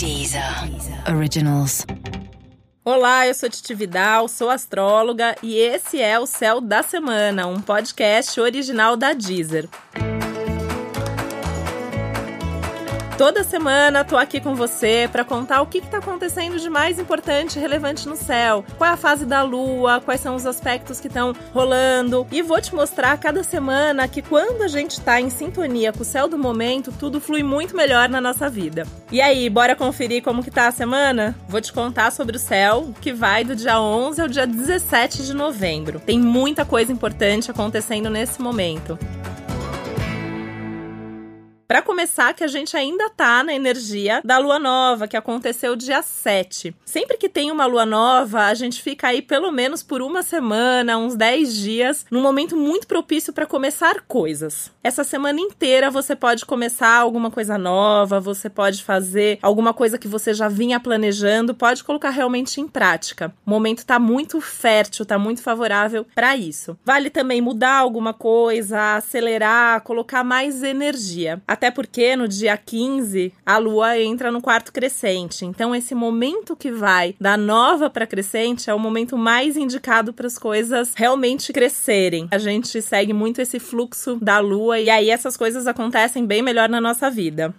Deezer Originals. Olá, eu sou Titi Vidal, sou astróloga e esse é o Céu da Semana, um podcast original da Deezer. Toda semana tô aqui com você para contar o que está acontecendo de mais importante e relevante no céu. Qual é a fase da lua, quais são os aspectos que estão rolando. E vou te mostrar cada semana que quando a gente está em sintonia com o céu do momento, tudo flui muito melhor na nossa vida. E aí, bora conferir como que tá a semana? Vou te contar sobre o céu, que vai do dia 11 ao dia 17 de novembro. Tem muita coisa importante acontecendo nesse momento. Para começar, que a gente ainda tá na energia da lua nova, que aconteceu dia 7. Sempre que tem uma lua nova, a gente fica aí pelo menos por uma semana, uns 10 dias, num momento muito propício para começar coisas. Essa semana inteira você pode começar alguma coisa nova, você pode fazer alguma coisa que você já vinha planejando, pode colocar realmente em prática. O momento tá muito fértil, tá muito favorável para isso. Vale também mudar alguma coisa, acelerar, colocar mais energia. Até porque no dia 15 a lua entra no quarto crescente. Então, esse momento que vai da nova para crescente é o momento mais indicado para as coisas realmente crescerem. A gente segue muito esse fluxo da lua e aí essas coisas acontecem bem melhor na nossa vida.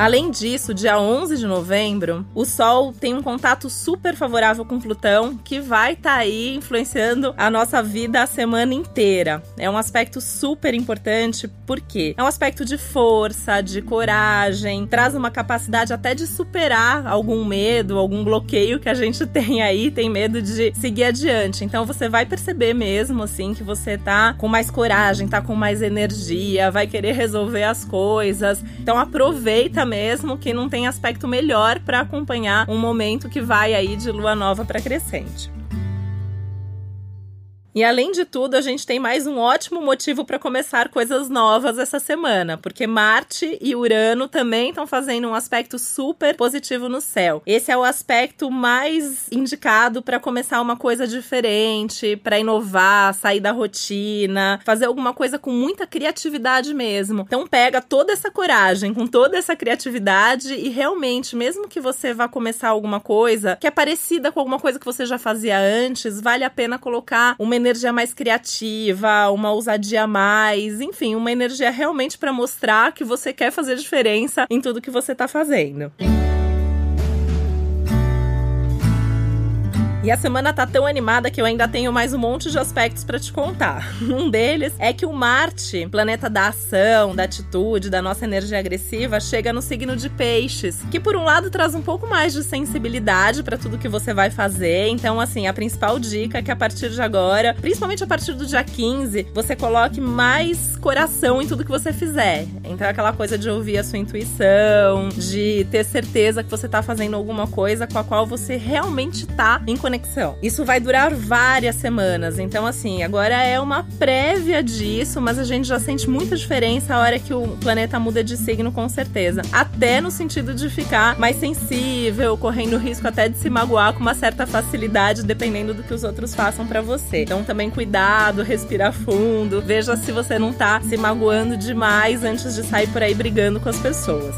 Além disso, dia 11 de novembro, o Sol tem um contato super favorável com Plutão que vai estar tá aí influenciando a nossa vida a semana inteira. É um aspecto super importante porque é um aspecto de força, de coragem, traz uma capacidade até de superar algum medo, algum bloqueio que a gente tem aí, tem medo de seguir adiante. Então você vai perceber mesmo assim que você tá com mais coragem, tá com mais energia, vai querer resolver as coisas. Então aproveita mesmo que não tem aspecto melhor para acompanhar um momento que vai aí de lua nova para crescente. E além de tudo, a gente tem mais um ótimo motivo para começar coisas novas essa semana, porque Marte e Urano também estão fazendo um aspecto super positivo no céu. Esse é o aspecto mais indicado para começar uma coisa diferente, para inovar, sair da rotina, fazer alguma coisa com muita criatividade mesmo. Então pega toda essa coragem, com toda essa criatividade e realmente, mesmo que você vá começar alguma coisa que é parecida com alguma coisa que você já fazia antes, vale a pena colocar uma energia mais criativa, uma ousadia mais, enfim, uma energia realmente para mostrar que você quer fazer diferença em tudo que você está fazendo. E a semana tá tão animada que eu ainda tenho mais um monte de aspectos para te contar. Um deles é que o Marte, planeta da ação, da atitude, da nossa energia agressiva, chega no signo de Peixes, que por um lado traz um pouco mais de sensibilidade para tudo que você vai fazer. Então, assim, a principal dica é que a partir de agora, principalmente a partir do dia 15, você coloque mais coração em tudo que você fizer. Então, é aquela coisa de ouvir a sua intuição, de ter certeza que você tá fazendo alguma coisa com a qual você realmente tá em conexão. Isso vai durar várias semanas, então assim, agora é uma prévia disso, mas a gente já sente muita diferença a hora que o planeta muda de signo com certeza. Até no sentido de ficar mais sensível, correndo risco até de se magoar com uma certa facilidade, dependendo do que os outros façam para você. Então também cuidado, respira fundo, veja se você não tá se magoando demais antes de sair por aí brigando com as pessoas.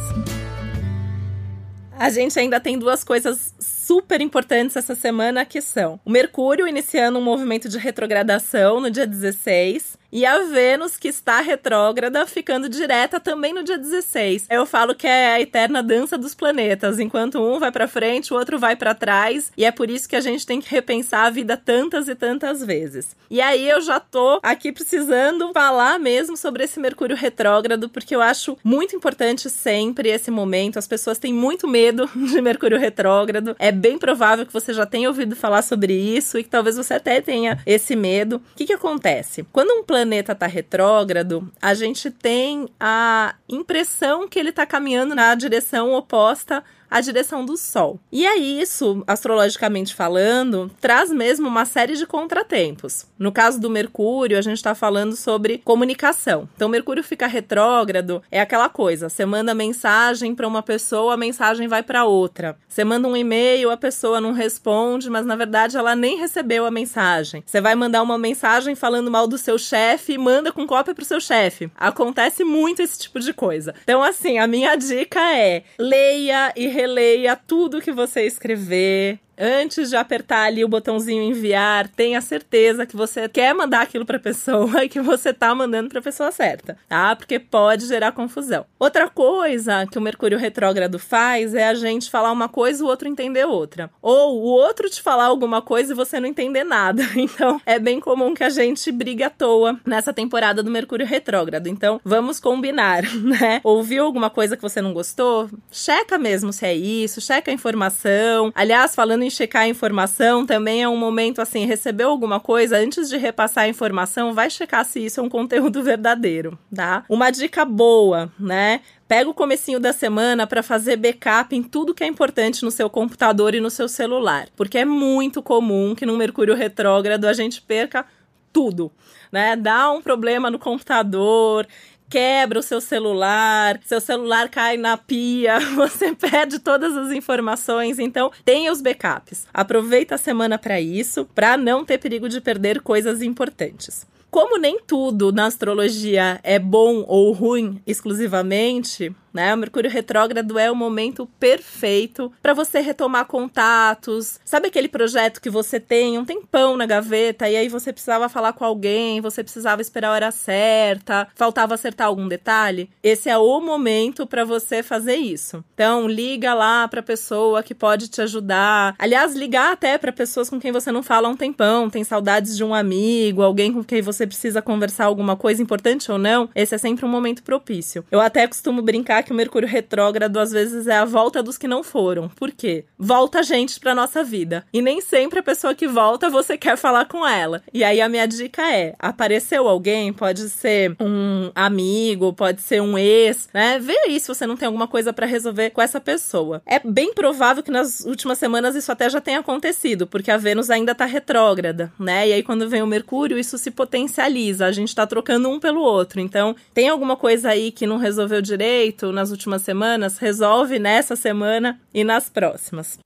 A gente ainda tem duas coisas super importantes essa semana que são o Mercúrio iniciando um movimento de retrogradação no dia 16 e a Vênus, que está retrógrada, ficando direta também no dia 16. Eu falo que é a eterna dança dos planetas, enquanto um vai para frente, o outro vai para trás, e é por isso que a gente tem que repensar a vida tantas e tantas vezes. E aí eu já tô aqui precisando falar mesmo sobre esse Mercúrio retrógrado, porque eu acho muito importante sempre esse momento. As pessoas têm muito medo de Mercúrio retrógrado. É bem provável que você já tenha ouvido falar sobre isso e que talvez você até tenha esse medo. O que que acontece? Quando um planeta planeta está retrógrado, a gente tem a impressão que ele está caminhando na direção oposta a direção do Sol. E aí, isso, astrologicamente falando, traz mesmo uma série de contratempos. No caso do Mercúrio, a gente está falando sobre comunicação. Então, Mercúrio fica retrógrado, é aquela coisa: você manda mensagem para uma pessoa, a mensagem vai para outra. Você manda um e-mail, a pessoa não responde, mas na verdade ela nem recebeu a mensagem. Você vai mandar uma mensagem falando mal do seu chefe manda com cópia pro seu chefe. Acontece muito esse tipo de coisa. Então, assim, a minha dica é: leia e releia tudo que você escrever antes de apertar ali o botãozinho enviar, tenha certeza que você quer mandar aquilo para a pessoa e que você tá mandando para a pessoa certa, tá? Porque pode gerar confusão. Outra coisa que o Mercúrio retrógrado faz é a gente falar uma coisa e o outro entender outra, ou o outro te falar alguma coisa e você não entender nada. Então, é bem comum que a gente brigue à toa nessa temporada do Mercúrio retrógrado. Então, vamos combinar, né? Ouviu alguma coisa que você não gostou? Checa mesmo se é isso, checa a informação. Aliás, falando em checar a informação também é um momento assim, recebeu alguma coisa, antes de repassar a informação, vai checar se isso é um conteúdo verdadeiro, tá? Uma dica boa, né? Pega o comecinho da semana para fazer backup em tudo que é importante no seu computador e no seu celular, porque é muito comum que no Mercúrio retrógrado a gente perca tudo, né? Dá um problema no computador, quebra o seu celular, seu celular cai na pia, você perde todas as informações. Então, tenha os backups. Aproveita a semana para isso, para não ter perigo de perder coisas importantes. Como nem tudo na astrologia é bom ou ruim exclusivamente, né? O Mercúrio retrógrado é o momento perfeito para você retomar contatos. Sabe aquele projeto que você tem um tempão na gaveta e aí você precisava falar com alguém, você precisava esperar a hora certa, faltava acertar algum detalhe? Esse é o momento para você fazer isso. Então, liga lá para pessoa que pode te ajudar. Aliás, ligar até para pessoas com quem você não fala há um tempão, tem saudades de um amigo, alguém com quem você precisa conversar alguma coisa importante ou não. Esse é sempre um momento propício. Eu até costumo brincar que o Mercúrio retrógrado às vezes é a volta dos que não foram. Por quê? Volta gente pra nossa vida. E nem sempre a pessoa que volta você quer falar com ela. E aí a minha dica é: apareceu alguém, pode ser um amigo, pode ser um ex, né? Vê aí se você não tem alguma coisa para resolver com essa pessoa. É bem provável que nas últimas semanas isso até já tenha acontecido, porque a Vênus ainda tá retrógrada, né? E aí quando vem o Mercúrio, isso se potencializa. A gente tá trocando um pelo outro. Então, tem alguma coisa aí que não resolveu direito, nas últimas semanas, resolve nessa semana e nas próximas.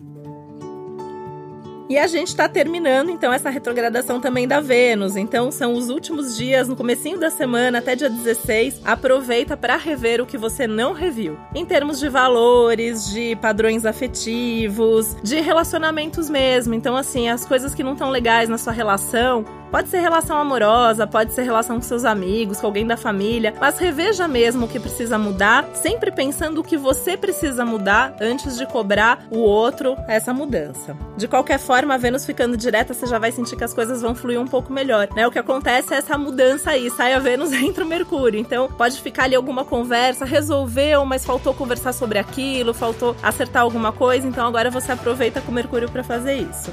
E a gente está terminando então essa retrogradação também da Vênus. Então são os últimos dias no comecinho da semana até dia 16. Aproveita para rever o que você não reviu. Em termos de valores, de padrões afetivos, de relacionamentos mesmo. Então assim, as coisas que não estão legais na sua relação, Pode ser relação amorosa, pode ser relação com seus amigos, com alguém da família, mas reveja mesmo o que precisa mudar, sempre pensando o que você precisa mudar antes de cobrar o outro essa mudança. De qualquer forma, a Vênus ficando direta, você já vai sentir que as coisas vão fluir um pouco melhor, né? O que acontece é essa mudança aí, sai a Vênus, entra o Mercúrio. Então, pode ficar ali alguma conversa, resolveu, mas faltou conversar sobre aquilo, faltou acertar alguma coisa, então agora você aproveita com o Mercúrio para fazer isso.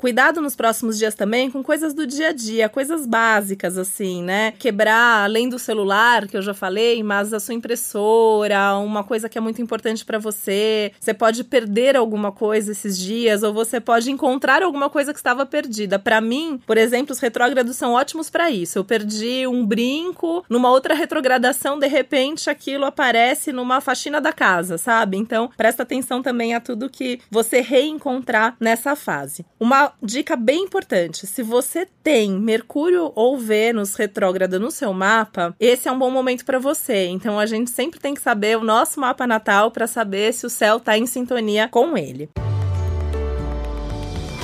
Cuidado nos próximos dias também com coisas do dia a dia, coisas básicas, assim, né? Quebrar, além do celular, que eu já falei, mas a sua impressora, uma coisa que é muito importante para você. Você pode perder alguma coisa esses dias, ou você pode encontrar alguma coisa que estava perdida. Para mim, por exemplo, os retrógrados são ótimos para isso. Eu perdi um brinco, numa outra retrogradação, de repente aquilo aparece numa faxina da casa, sabe? Então, presta atenção também a tudo que você reencontrar nessa fase. Uma dica bem importante: se você tem Mercúrio ou Vênus retrógrada no seu mapa, esse é um bom momento para você. Então a gente sempre tem que saber o nosso mapa natal para saber se o céu está em sintonia com ele.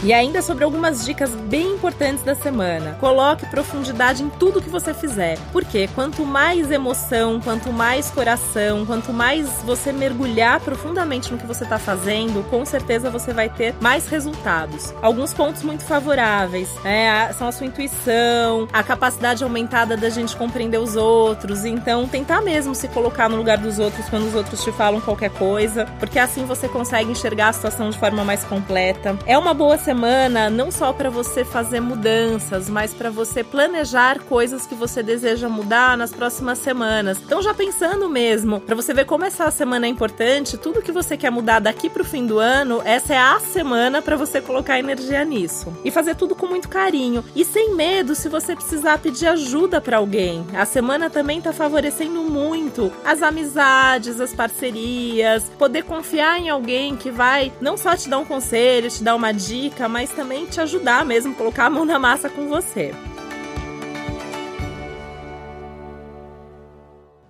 E ainda sobre algumas dicas bem importantes da semana. Coloque profundidade em tudo que você fizer. Porque quanto mais emoção, quanto mais coração, quanto mais você mergulhar profundamente no que você está fazendo, com certeza você vai ter mais resultados. Alguns pontos muito favoráveis né, são a sua intuição, a capacidade aumentada da gente compreender os outros. Então, tentar mesmo se colocar no lugar dos outros quando os outros te falam qualquer coisa, porque assim você consegue enxergar a situação de forma mais completa. É uma boa semana semana não só para você fazer mudanças, mas para você planejar coisas que você deseja mudar nas próximas semanas. Então já pensando mesmo, para você ver como essa semana é importante, tudo que você quer mudar daqui pro fim do ano, essa é a semana para você colocar energia nisso. E fazer tudo com muito carinho e sem medo se você precisar pedir ajuda para alguém. A semana também tá favorecendo muito as amizades, as parcerias, poder confiar em alguém que vai não só te dar um conselho, te dar uma dica, mas também te ajudar mesmo, colocar a mão na massa com você.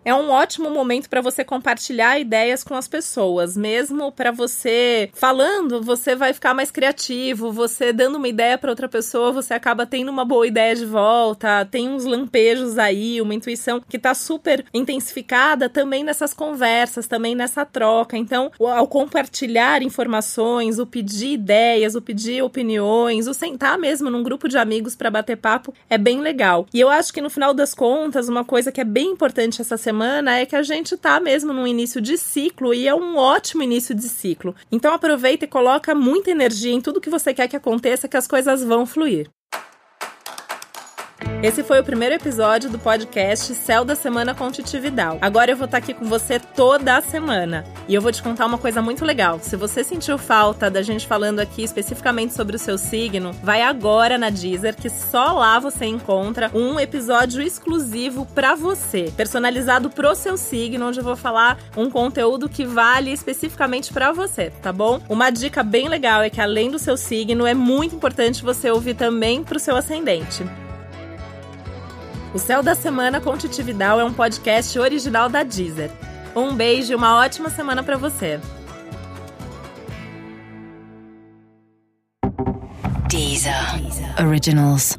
É um ótimo momento para você compartilhar ideias com as pessoas, mesmo para você falando, você vai ficar mais criativo, você dando uma ideia para outra pessoa, você acaba tendo uma boa ideia de volta, tem uns lampejos aí, uma intuição que tá super intensificada também nessas conversas, também nessa troca. Então, ao compartilhar informações, o pedir ideias, o pedir opiniões, o sentar mesmo num grupo de amigos para bater papo é bem legal. E eu acho que no final das contas, uma coisa que é bem importante essa semana semana é que a gente tá mesmo no início de ciclo e é um ótimo início de ciclo. Então aproveita e coloca muita energia em tudo que você quer que aconteça, que as coisas vão fluir. Esse foi o primeiro episódio do podcast Céu da Semana com Titi Vidal. Agora eu vou estar aqui com você toda a semana. E eu vou te contar uma coisa muito legal. Se você sentiu falta da gente falando aqui especificamente sobre o seu signo, vai agora na Deezer, que só lá você encontra um episódio exclusivo para você, personalizado pro seu signo, onde eu vou falar um conteúdo que vale especificamente para você, tá bom? Uma dica bem legal é que além do seu signo, é muito importante você ouvir também pro seu ascendente. O Céu da Semana com Titi Vidal é um podcast original da Deezer. Um beijo e uma ótima semana para você. Deezer. Deezer. Originals.